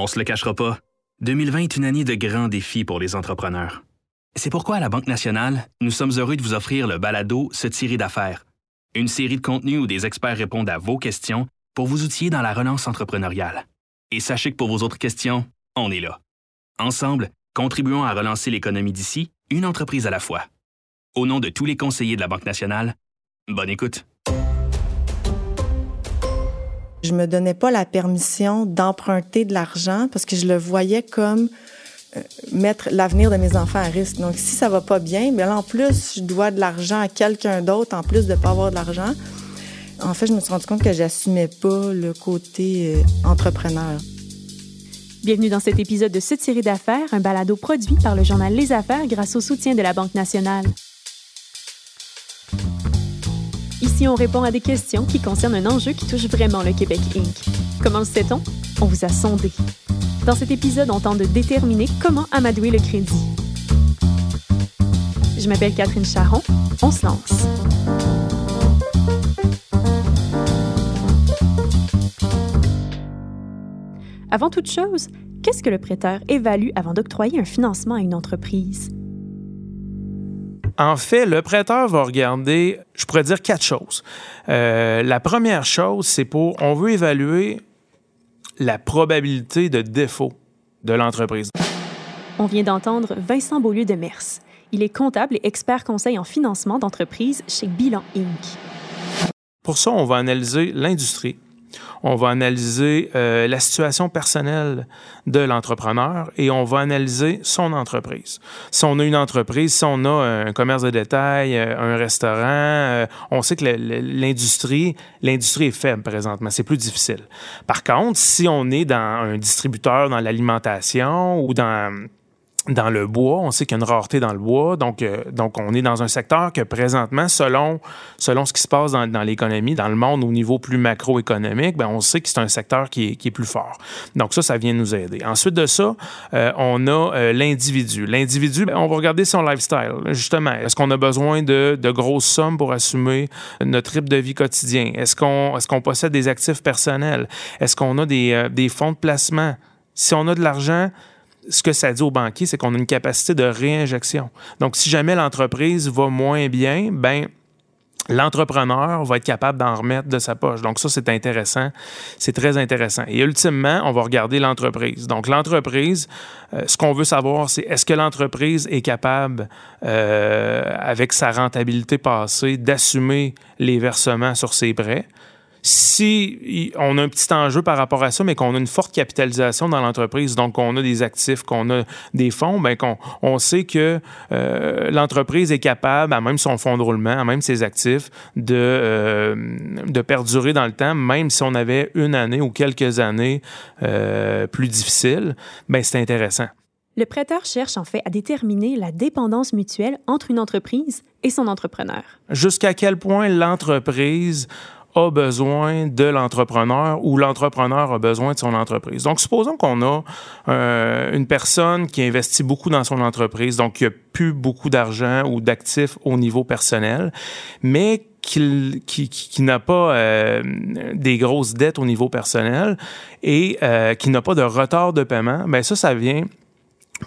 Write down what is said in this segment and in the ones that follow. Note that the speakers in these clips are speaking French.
On se le cachera pas, 2020 est une année de grands défis pour les entrepreneurs. C'est pourquoi à la Banque nationale, nous sommes heureux de vous offrir le balado Se tirer d'affaires, une série de contenus où des experts répondent à vos questions pour vous outiller dans la relance entrepreneuriale. Et sachez que pour vos autres questions, on est là. Ensemble, contribuons à relancer l'économie d'ici, une entreprise à la fois. Au nom de tous les conseillers de la Banque nationale, bonne écoute. Je me donnais pas la permission d'emprunter de l'argent parce que je le voyais comme euh, mettre l'avenir de mes enfants à risque. Donc, si ça va pas bien, mais en plus, je dois de l'argent à quelqu'un d'autre, en plus de pas avoir de l'argent. En fait, je me suis rendu compte que j'assumais pas le côté euh, entrepreneur. Bienvenue dans cet épisode de cette série d'affaires, un balado produit par le journal Les Affaires grâce au soutien de la Banque nationale. Ici, on répond à des questions qui concernent un enjeu qui touche vraiment le Québec Inc. Comment le sait-on? On vous a sondé. Dans cet épisode, on tente de déterminer comment amadouer le crédit. Je m'appelle Catherine Charron. On se lance. Avant toute chose, qu'est-ce que le prêteur évalue avant d'octroyer un financement à une entreprise? En fait, le prêteur va regarder, je pourrais dire quatre choses. Euh, la première chose, c'est pour, on veut évaluer la probabilité de défaut de l'entreprise. On vient d'entendre Vincent Beaulieu de Mers. Il est comptable et expert conseil en financement d'entreprise chez Bilan Inc. Pour ça, on va analyser l'industrie, on va analyser euh, la situation personnelle de l'entrepreneur et on va analyser son entreprise. Si on a une entreprise, si on a un commerce de détail, euh, un restaurant, euh, on sait que l'industrie, l'industrie est faible présentement, c'est plus difficile. Par contre, si on est dans un distributeur dans l'alimentation ou dans dans le bois. On sait qu'il y a une rareté dans le bois. Donc, euh, donc on est dans un secteur que présentement, selon, selon ce qui se passe dans, l'économie, dans le monde au niveau plus macroéconomique, ben, on sait que c'est un secteur qui est, qui est, plus fort. Donc ça, ça vient nous aider. Ensuite de ça, euh, on a euh, l'individu. L'individu, ben, on va regarder son lifestyle. Justement, est-ce qu'on a besoin de, de, grosses sommes pour assumer notre rythme de vie quotidien? Est-ce qu'on est qu'on possède des actifs personnels? Est-ce qu'on a des, des fonds de placement? Si on a de l'argent, ce que ça dit aux banquiers, c'est qu'on a une capacité de réinjection. Donc, si jamais l'entreprise va moins bien, ben l'entrepreneur va être capable d'en remettre de sa poche. Donc ça, c'est intéressant. C'est très intéressant. Et ultimement, on va regarder l'entreprise. Donc l'entreprise, euh, ce qu'on veut savoir, c'est est-ce que l'entreprise est capable, euh, avec sa rentabilité passée, d'assumer les versements sur ses prêts? Si on a un petit enjeu par rapport à ça, mais qu'on a une forte capitalisation dans l'entreprise, donc qu'on a des actifs, qu'on a des fonds, ben qu'on on sait que euh, l'entreprise est capable, à même son fonds de roulement, à même ses actifs, de, euh, de perdurer dans le temps, même si on avait une année ou quelques années euh, plus difficiles, ben c'est intéressant. Le prêteur cherche en fait à déterminer la dépendance mutuelle entre une entreprise et son entrepreneur. Jusqu'à quel point l'entreprise a besoin de l'entrepreneur ou l'entrepreneur a besoin de son entreprise. Donc, supposons qu'on a euh, une personne qui investit beaucoup dans son entreprise, donc qui a plus beaucoup d'argent ou d'actifs au niveau personnel, mais qui, qui, n'a pas euh, des grosses dettes au niveau personnel et euh, qui n'a pas de retard de paiement, ben ça, ça vient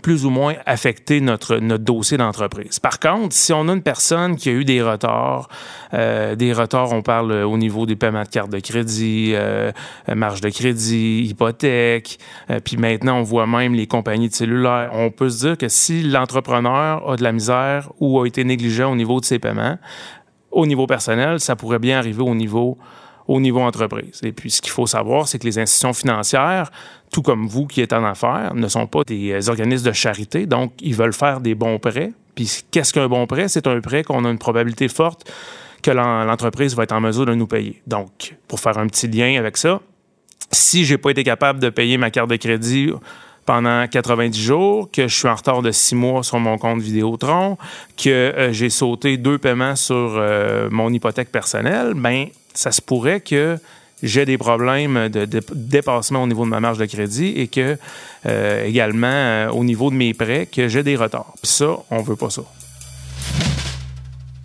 plus ou moins affecter notre, notre dossier d'entreprise. Par contre, si on a une personne qui a eu des retards, euh, des retards, on parle au niveau des paiements de carte de crédit, euh, marge de crédit, hypothèque, euh, puis maintenant on voit même les compagnies de cellulaires, on peut se dire que si l'entrepreneur a de la misère ou a été négligent au niveau de ses paiements, au niveau personnel, ça pourrait bien arriver au niveau au niveau entreprise. Et puis, ce qu'il faut savoir, c'est que les institutions financières, tout comme vous qui êtes en affaires, ne sont pas des euh, organismes de charité, donc ils veulent faire des bons prêts. Puis, qu'est-ce qu'un bon prêt? C'est un prêt qu'on a une probabilité forte que l'entreprise va être en mesure de nous payer. Donc, pour faire un petit lien avec ça, si j'ai pas été capable de payer ma carte de crédit pendant 90 jours, que je suis en retard de six mois sur mon compte Vidéotron, que euh, j'ai sauté deux paiements sur euh, mon hypothèque personnelle, ben ça se pourrait que j'ai des problèmes de, dépassement au niveau de ma marge de crédit et que euh, également euh, au niveau de mes prêts que j'ai des retards. Puis ça, on veut pas ça.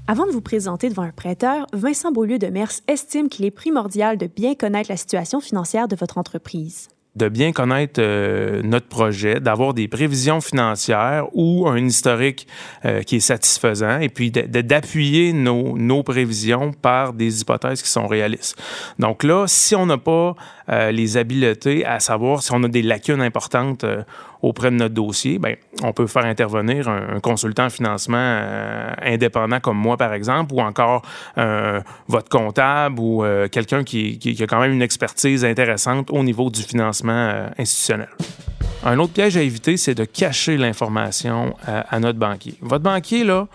Avant de vous présenter devant un prêteur, Vincent Beaulieu de Mers estime qu'il est primordial de bien connaître la situation financière de votre entreprise. De bien connaître euh, notre projet, d'avoir des prévisions financières ou un historique euh, qui est satisfaisant et puis d'appuyer nos, nos, prévisions par des hypothèses qui sont réalistes. Donc là, si on n'a pas euh, les habiletés à savoir si on a des lacunes importantes auprès de notre dossier, ben, on peut faire intervenir un, consultant en financement indépendant comme moi, par exemple, ou encore votre comptable ou quelqu'un qui, a quand même une expertise intéressante au niveau du financement euh, institutionnel. Un autre piège à éviter, c'est de cacher l'information euh, à notre banquier. Votre banquier, là,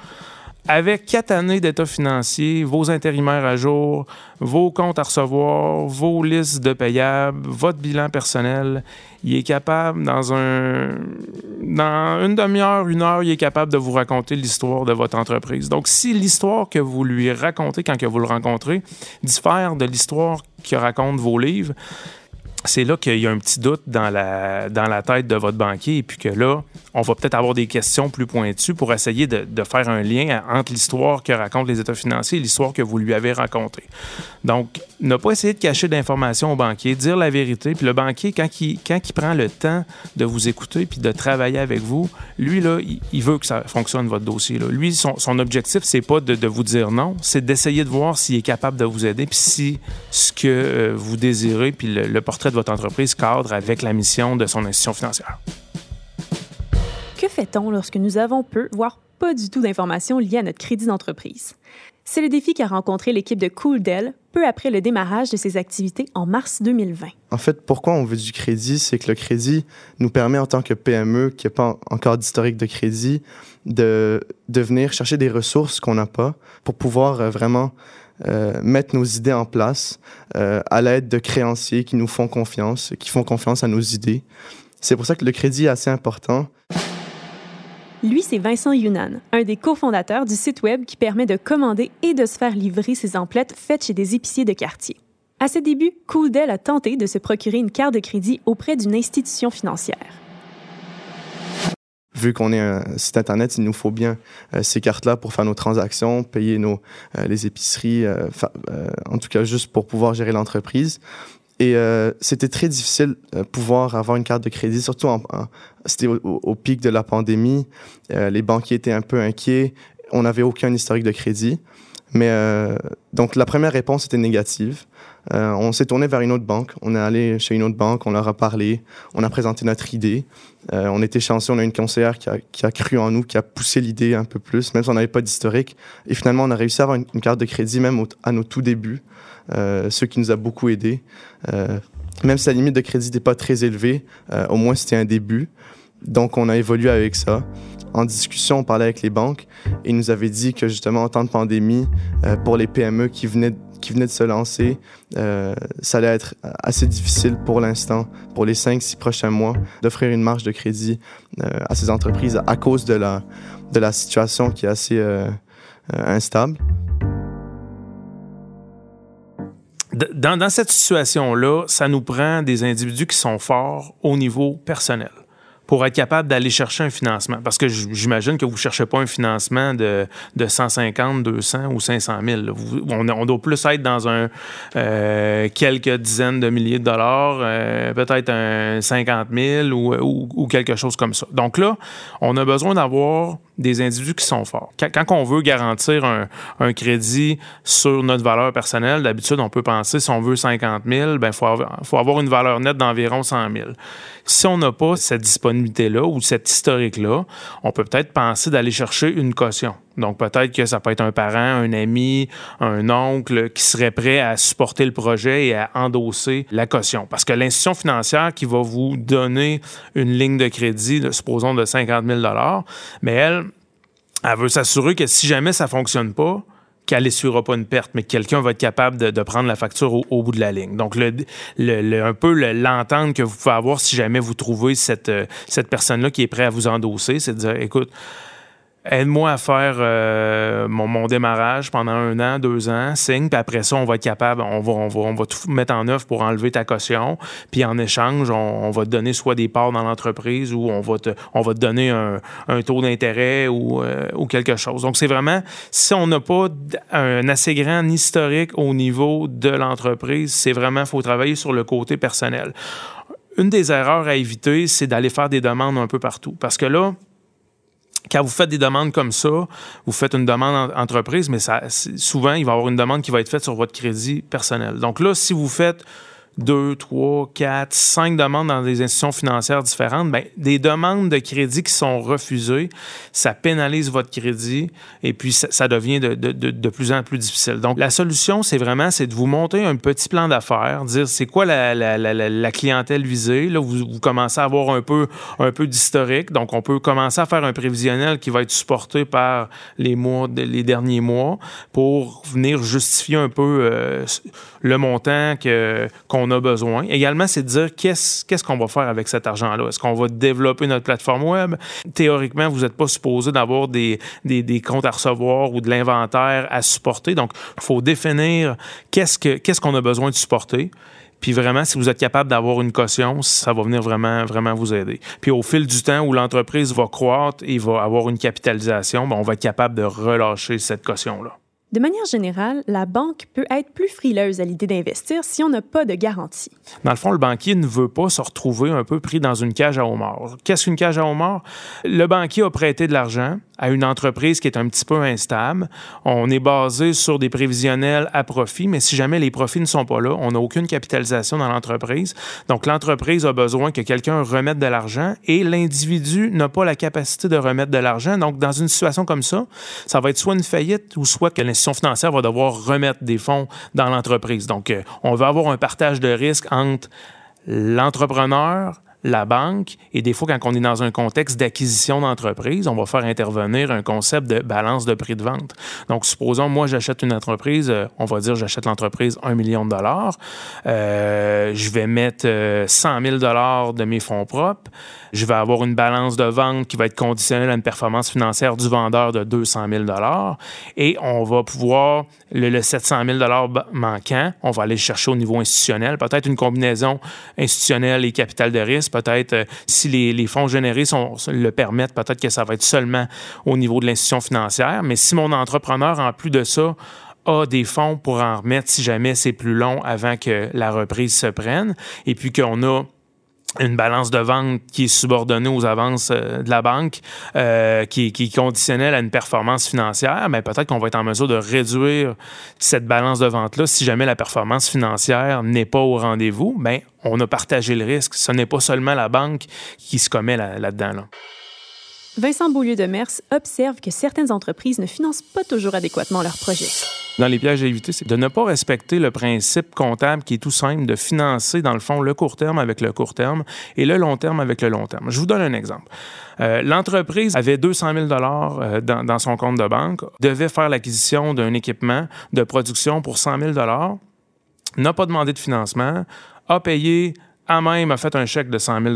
avec quatre années d'état financier, vos intérimaires à jour, vos comptes à recevoir, vos listes de payables, votre bilan personnel, il est capable, dans un dans une demi-heure, une heure, il est capable de vous raconter l'histoire de votre entreprise. Donc, si l'histoire que vous lui racontez quand que vous le rencontrez diffère de l'histoire que racontent vos livres, c'est là qu'il y a un petit doute dans la, dans la tête de votre banquier et puis que là, on va peut-être avoir des questions plus pointues pour essayer de, faire un lien entre l'histoire que racontent les états financiers et l'histoire que vous lui avez racontée. Donc, ne pas essayer de cacher d'informations au banquier, dire la vérité. Puis le banquier, quand il, quand il prend le temps de vous écouter puis de travailler avec vous, lui, là, il, veut que ça fonctionne, votre dossier. Là. Lui, son, son objectif, c'est pas de, de, vous dire non, c'est d'essayer de voir s'il est capable de vous aider puis si ce que euh, vous désirez puis le, le portrait de votre entreprise cadre avec la mission de son institution financière. Que fait-on lorsque nous avons peu, voire pas du tout d'informations liées à notre crédit d'entreprise? C'est le défi qu'a rencontré l'équipe de CoolDell peu après le démarrage de ses activités en mars 2020. En fait, pourquoi on veut du crédit, c'est que le crédit nous permet en tant que PME qui n'a pas encore d'historique de crédit de, de venir chercher des ressources qu'on n'a pas pour pouvoir euh, vraiment euh, mettre nos idées en place euh, à l'aide de créanciers qui nous font confiance, qui font confiance à nos idées. C'est pour ça que le crédit est assez important. Lui, c'est Vincent Yunan, un des cofondateurs du site web qui permet de commander et de se faire livrer ses emplettes faites chez des épiciers de quartier. À ses débuts, CoolDell a tenté de se procurer une carte de crédit auprès d'une institution financière vu qu'on est un site internet, il nous faut bien euh, ces cartes-là pour faire nos transactions, payer nos euh, les épiceries, euh, en tout cas juste pour pouvoir gérer l'entreprise. Et c'était très difficile de pouvoir avoir une carte de crédit, surtout en, c'était au, pic de la pandémie. les banquiers étaient un peu inquiets. On n'avait aucun historique de crédit. Mais donc la première réponse était négative. Euh, on s'est tourné vers une autre banque. On est allé chez une autre banque, on leur a parlé, on a présenté notre idée. Euh, on était chanceux, on a une conseillère qui a, qui a cru en nous, qui a poussé l'idée un peu plus, même si on n'avait pas d'historique. Et finalement, on a réussi à avoir une, carte de crédit même à nos tout débuts, euh, ce qui nous a beaucoup aidé. Euh, même si la limite de crédit n'était pas très élevée, euh, au moins c'était un début. Donc, on a évolué avec ça. En discussion, on parlait avec les banques et ils nous avaient dit que justement, en temps de pandémie, pour les PME qui venaient qui venait de se lancer, euh, ça allait être assez difficile pour l'instant, pour les 5-6 prochains mois, d'offrir une marge de crédit euh, à ces entreprises à cause de la, de la situation qui est assez euh, instable. Dans cette situation-là, ça nous prend des individus qui sont forts au niveau personnel pour être capable d'aller chercher un financement? Parce que j'imagine que vous ne cherchez pas un financement de, de 150, 200 ou 500 000. on, doit plus être dans un euh, quelques dizaines de milliers de dollars, euh, peut-être un 50 000 ou, quelque chose comme ça. Donc là, on a besoin d'avoir des individus qui sont forts. Quand, on veut garantir un, crédit sur notre valeur personnelle, d'habitude, on peut penser, si on veut 50 000, il faut, faut avoir une valeur nette d'environ 100 000. Si on n'a pas cette disponibilité-là ou cette historique-là, on peut peut-être penser d'aller chercher une caution. Donc peut-être que ça peut être un parent, un ami, un oncle qui serait prêt à supporter le projet et à endosser la caution. Parce que l'institution financière qui va vous donner une ligne de crédit, supposons de 50 000 mais elle, elle veut s'assurer que si jamais ça fonctionne pas, qu'elle n'essuiera pas une perte, mais que quelqu'un va être capable de, prendre la facture au, bout de la ligne. Donc, le, le, un peu l'entente que vous pouvez avoir si jamais vous trouvez cette, euh, cette personne-là qui est prête à vous endosser, c'est de dire, écoute, aide-moi à faire euh, mon, démarrage pendant un an, deux ans, signe, puis après ça, on va être capable, on va, on va, on va tout mettre en œuvre pour enlever ta caution, puis en échange, on, va te donner soit des parts dans l'entreprise ou on va te, on va te donner un, un taux d'intérêt ou, euh, ou quelque chose. Donc, c'est vraiment, si on n'a pas un assez grand historique au niveau de l'entreprise, c'est vraiment, il faut travailler sur le côté personnel une des erreurs à éviter, c'est d'aller faire des demandes un peu partout. Parce que là, quand vous faites des demandes comme ça, vous faites une demande en entreprise, mais ça, souvent, il va y avoir une demande qui va être faite sur votre crédit personnel. Donc là, si vous faites deux, trois, quatre, cinq demandes dans des institutions financières différentes, bien, des demandes de crédit qui sont refusées, ça pénalise votre crédit et puis ça, devient de, de, de, plus en plus difficile. Donc, la solution, c'est vraiment c'est de vous monter un petit plan d'affaires, dire c'est quoi la, la, la, clientèle visée. Là, vous, vous, commencez à avoir un peu, un peu d'historique. Donc, on peut commencer à faire un prévisionnel qui va être supporté par les mois, les derniers mois pour venir justifier un peu euh, le montant que, qu'on a besoin. Également, c'est de dire qu'est-ce, qu'est-ce qu'on va faire avec cet argent-là? Est-ce qu'on va développer notre plateforme web? Théoriquement, vous n'êtes pas supposé d'avoir des, des, des, comptes à recevoir ou de l'inventaire à supporter. Donc, il faut définir qu'est-ce, que, qu'est-ce qu'on a besoin de supporter. Puis vraiment, si vous êtes capable d'avoir une caution, ça va venir vraiment, vraiment vous aider. Puis au fil du temps où l'entreprise va croître et va avoir une capitalisation, ben, on va être capable de relâcher cette caution-là. De manière générale, la banque peut être plus frileuse à l'idée d'investir si on n'a pas de garantie. Dans le fond, le banquier ne veut pas se retrouver un peu pris dans une cage à homards. Qu'est-ce qu'une cage à homards? Le banquier a prêté de l'argent à une entreprise qui est un petit peu instable. On est basé sur des prévisionnels à profit, mais si jamais les profits ne sont pas là, on n'a aucune capitalisation dans l'entreprise. Donc, l'entreprise a besoin que quelqu'un remette de l'argent et l'individu n'a pas la capacité de remettre de l'argent. Donc, dans une situation comme ça, ça va être soit une faillite ou soit que l'institution financière va devoir remettre des fonds dans l'entreprise. Donc, euh, on va avoir un partage de risque entre l'entrepreneur, la banque. Et des fois, quand on est dans un contexte d'acquisition d'entreprise, on va faire intervenir un concept de balance de prix de vente. Donc, supposons, moi, j'achète une entreprise, euh, on va dire, j'achète l'entreprise 1 million de dollars. Euh, je vais mettre 100 000 dollars de mes fonds propres. Je vais avoir une balance de vente qui va être conditionnelle à une performance financière du vendeur de 200 000 et on va pouvoir, le, 700 000 manquant, on va aller chercher au niveau institutionnel, peut-être une combinaison institutionnelle et capital de risque, peut-être euh, si les, fonds générés le permettent, peut-être que ça va être seulement au niveau de l'institution financière, mais si mon entrepreneur, en plus de ça, a des fonds pour en remettre si jamais c'est plus long avant que la reprise se prenne, et puis qu'on a une balance de vente qui est subordonnée aux avances euh, de la banque, euh, qui, qui, est conditionnelle à une performance financière, mais peut-être qu'on va être en mesure de réduire cette balance de vente-là si jamais la performance financière n'est pas au rendez-vous. Bien, on a partagé le risque. Ce n'est pas seulement la banque qui se commet là-dedans. Là Vincent Beaulieu de Mers observe que certaines entreprises ne financent pas toujours adéquatement leurs projets. Dans les pièges à éviter, c'est de ne pas respecter le principe comptable qui est tout simple de financer, dans le fond, le court terme avec le court terme et le long terme avec le long terme. Je vous donne un exemple. Euh, l'entreprise avait 200 000 euh, dans, son compte de banque, devait faire l'acquisition d'un équipement de production pour 100 000 n'a pas demandé de financement, a payé à même, a fait un chèque de 100 000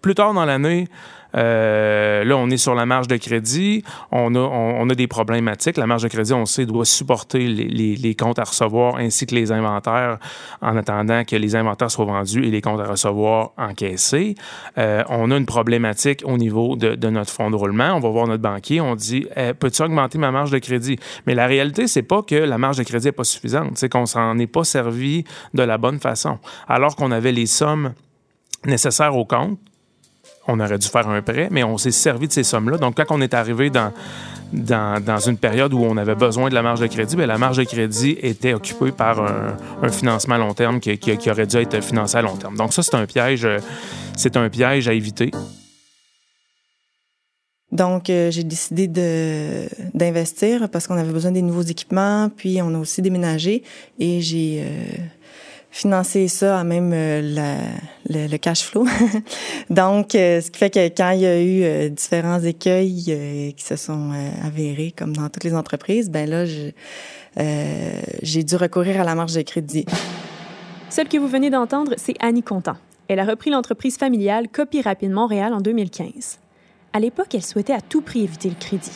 Plus tard dans l'année, euh, là, on est sur la marge de crédit. On a, des problématiques. La marge de crédit, on sait, doit supporter les, comptes à recevoir ainsi que les inventaires en attendant que les inventaires soient vendus et les comptes à recevoir encaissés. Euh, on a une problématique au niveau de, de, notre fonds de roulement. On va voir notre banquier. On dit eh, Peux-tu augmenter ma marge de crédit Mais la réalité, c'est pas que la marge de crédit n'est pas suffisante. C'est qu'on s'en est pas servi de la bonne façon. Alors qu'on avait les sommes nécessaires au compte, on aurait dû faire un prêt, mais on s'est servi de ces sommes-là. Donc, quand on est arrivé dans, une période où on avait besoin de la marge de crédit, bien, la marge de crédit était occupée par un, financement à long terme qui, qui, aurait dû être financé à long terme. Donc, ça, c'est un piège, c'est un piège à éviter. Donc, euh, j'ai décidé d'investir parce qu'on avait besoin des nouveaux équipements, puis on a aussi déménagé et j'ai euh, financer ça à même euh, le, cash flow. Donc, euh, ce qui fait que quand il y a eu euh, différents écueils qui se sont avérés, comme dans toutes les entreprises, ben là, j'ai dû recourir à la marge de crédit. Celle que vous venez d'entendre, c'est Annie Contant. Elle a repris l'entreprise familiale Copy Rapide Montréal en 2015. À l'époque, elle souhaitait à tout prix éviter le crédit.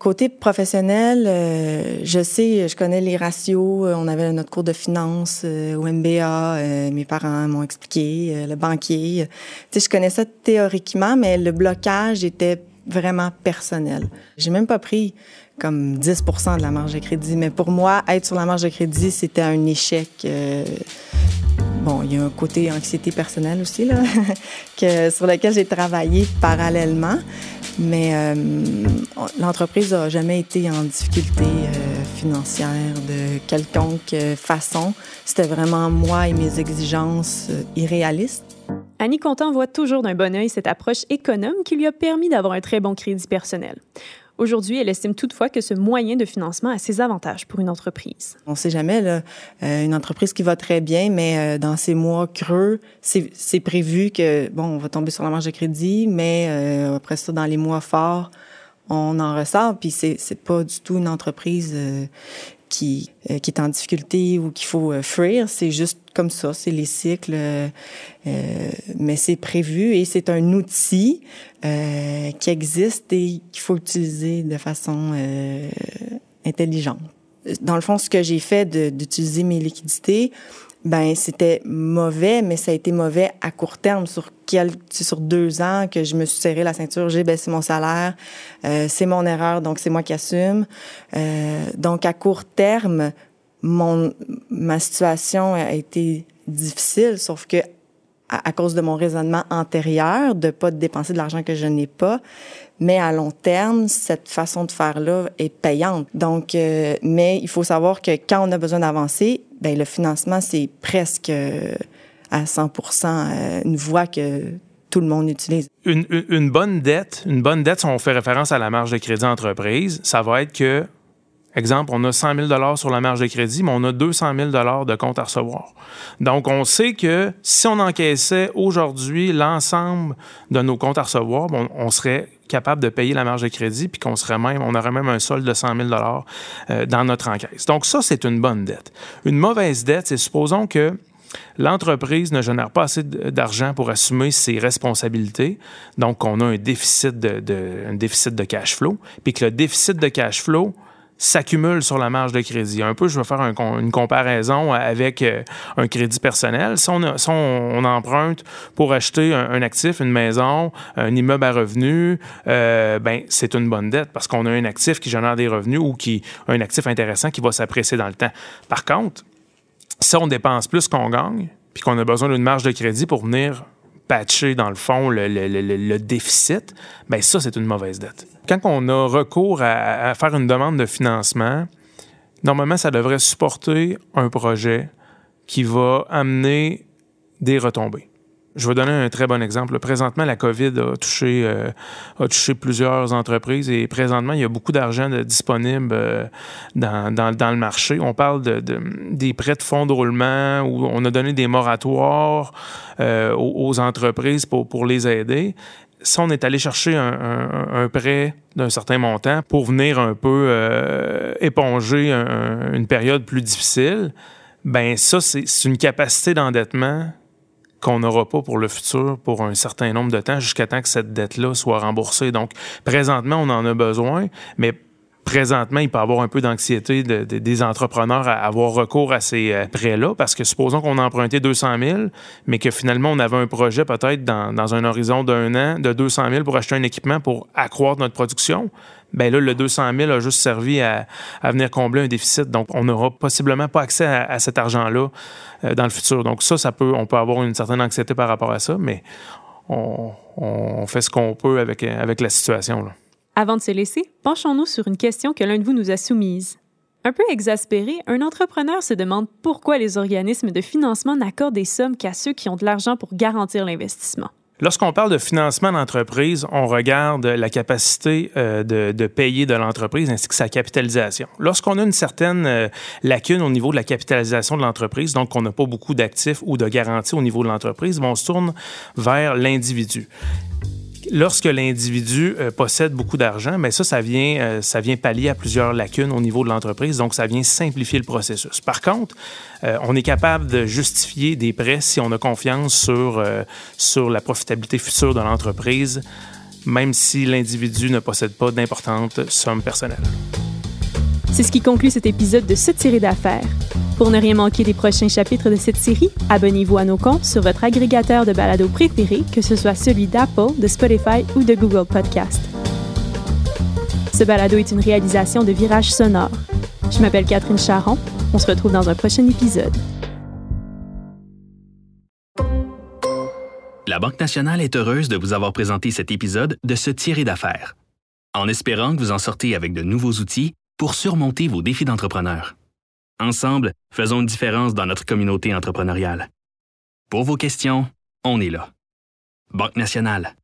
Côté professionnel, euh, je sais, je connais les ratios. Euh, on avait notre cours de finance euh, au MBA. mes parents m'ont expliqué, le banquier. Tu sais, je connais ça théoriquement, mais le blocage était vraiment personnel. J'ai même pas pris comme 10% de la marge de crédit, mais pour moi, être sur la marge de crédit, c'était un échec bon, il y a un côté anxiété personnelle aussi, là, sur lequel j'ai travaillé parallèlement. Mais euh, l'entreprise n'a jamais été en difficulté euh, financière de quelconque façon. C'était vraiment moi et mes exigences irréalistes. Annie Contant voit toujours d'un bon œil cette approche économe qui lui a permis d'avoir un très bon crédit personnel. Aujourd'hui, elle estime toutefois que ce moyen de financement a ses avantages pour une entreprise. On ne sait jamais, là, euh, une entreprise qui va très bien, mais euh, dans ces mois creux, c'est prévu que, bon, on va tomber sur la marge de crédit, mais euh, après ça, dans les mois forts, on en ressort, puis c'est pas du tout une entreprise qui, euh, qui est en difficulté ou qu'il faut euh, fuir. C'est juste comme ça, c'est les cycles, euh, mais c'est prévu et c'est un outil qui existe et qu'il faut utiliser de façon intelligente. Dans le fond, ce que j'ai fait d'utiliser mes liquidités, ben c'était mauvais, mais ça a été mauvais à court terme. Sur quel, sur deux ans que je me suis serré la ceinture, j'ai baissé mon salaire, euh, c'est mon erreur, donc c'est moi qui assume. Euh, donc à court terme, mon ma situation a été difficile, sauf que à, cause de mon raisonnement antérieur, de pas dépenser de l'argent que je n'ai pas, mais à long terme, cette façon de faire là est payante. Donc, euh, mais il faut savoir que quand on a besoin d'avancer, ben le financement c'est presque euh, à 100% euh, une voie que tout le monde utilise. Une, une, bonne dette, une bonne dette, si on fait référence à la marge de crédit entreprise, ça va être que Exemple, on a 100 000 sur la marge de crédit, mais on a 200 000 de compte à recevoir. Donc, on sait que si on encaissait aujourd'hui l'ensemble de nos comptes à recevoir, on serait capable de payer la marge de crédit, puis qu'on serait même, on aurait même un solde de 100 000 euh, dans notre encaisse. Donc, ça, c'est une bonne dette. Une mauvaise dette, c'est supposons que l'entreprise ne génère pas assez d'argent pour assumer ses responsabilités, donc on a un déficit de, un déficit de cash flow, puis que le déficit de cash flow s'accumule sur la marge de crédit. Un peu, je vais faire une comparaison avec euh, un crédit personnel. Si on, emprunte pour acheter un, actif, une maison, un immeuble à revenus, euh, ben c'est une bonne dette parce qu'on a un actif qui génère des revenus ou qui un actif intéressant qui va s'apprécier dans le temps. Par contre, si on dépense plus qu'on gagne, puis qu'on a besoin d'une marge de crédit pour venir patcher, dans le fond, le, déficit, bien ça, c'est une mauvaise dette. Quand on a recours à, faire une demande de financement, normalement, ça devrait supporter un projet qui va amener des retombées. Je vais donner un très bon exemple. Présentement, la COVID a touché, euh, a touché plusieurs entreprises et présentement, il y a beaucoup d'argent disponible euh, dans, dans, le marché. On parle de, des prêts de fonds de roulement où on a donné des moratoires euh, aux, entreprises pour, pour les aider. Si on est allé chercher un, un, prêt d'un certain montant pour venir un peu éponger une période plus difficile, ben ça, c'est une capacité d'endettement qu'on n'aura pas pour le futur pour un certain nombre de temps jusqu'à temps que cette dette-là soit remboursée. Donc, présentement, on en a besoin, mais présentement, il peut y avoir un peu d'anxiété des entrepreneurs à avoir recours à ces euh, prêts-là, parce que supposons qu'on a emprunté 200 000, mais que finalement, on avait un projet peut-être dans, un horizon d'un an de 200 000 pour acheter un équipement pour accroître notre production ben là, le 200 000 a juste servi à, venir combler un déficit. Donc, on n'aura possiblement pas accès à, cet argent-là euh, dans le futur. Donc, ça, ça peut, on peut avoir une certaine anxiété par rapport à ça, mais on, fait ce qu'on peut avec, avec la situation. Avant de se laisser, penchons-nous sur une question que l'un de vous nous a soumise. Un peu exaspéré, un entrepreneur se demande pourquoi les organismes de financement n'accordent des sommes qu'à ceux qui ont de l'argent pour garantir l'investissement. Lorsqu'on parle de financement d'entreprise, on regarde la capacité euh, de, payer de l'entreprise ainsi que sa capitalisation. Lorsqu'on a une certaine euh, lacune au niveau de la capitalisation de l'entreprise, donc qu'on n'a pas beaucoup d'actifs ou de garanties au niveau de l'entreprise, on se tourne vers l'individu lorsque l'individu euh, possède beaucoup d'argent, mais ça, ça vient, euh, ça vient pallier à plusieurs lacunes au niveau de l'entreprise, donc ça vient simplifier le processus. Par contre, euh, on est capable de justifier des prêts si on a confiance sur, sur la profitabilité future de l'entreprise, même si l'individu ne possède pas d'importantes sommes personnelles. C'est ce qui conclut cet épisode de cette série d'affaires. Pour ne rien manquer des prochains chapitres de cette série, abonnez-vous à nos comptes sur votre agrégateur de balado préféré, que ce soit celui d'Apple, de Spotify ou de Google Podcast. Ce balado est une réalisation de Virage Sonore. Je m'appelle Catherine Charon. On se retrouve dans un prochain épisode. La Banque nationale est heureuse de vous avoir présenté cet épisode de Se tirer d'affaires, en espérant que vous en sortez avec de nouveaux outils pour surmonter vos défis d'entrepreneur. Ensemble, faisons une différence dans notre communauté entrepreneuriale. Pour vos questions, on est là. Banque nationale.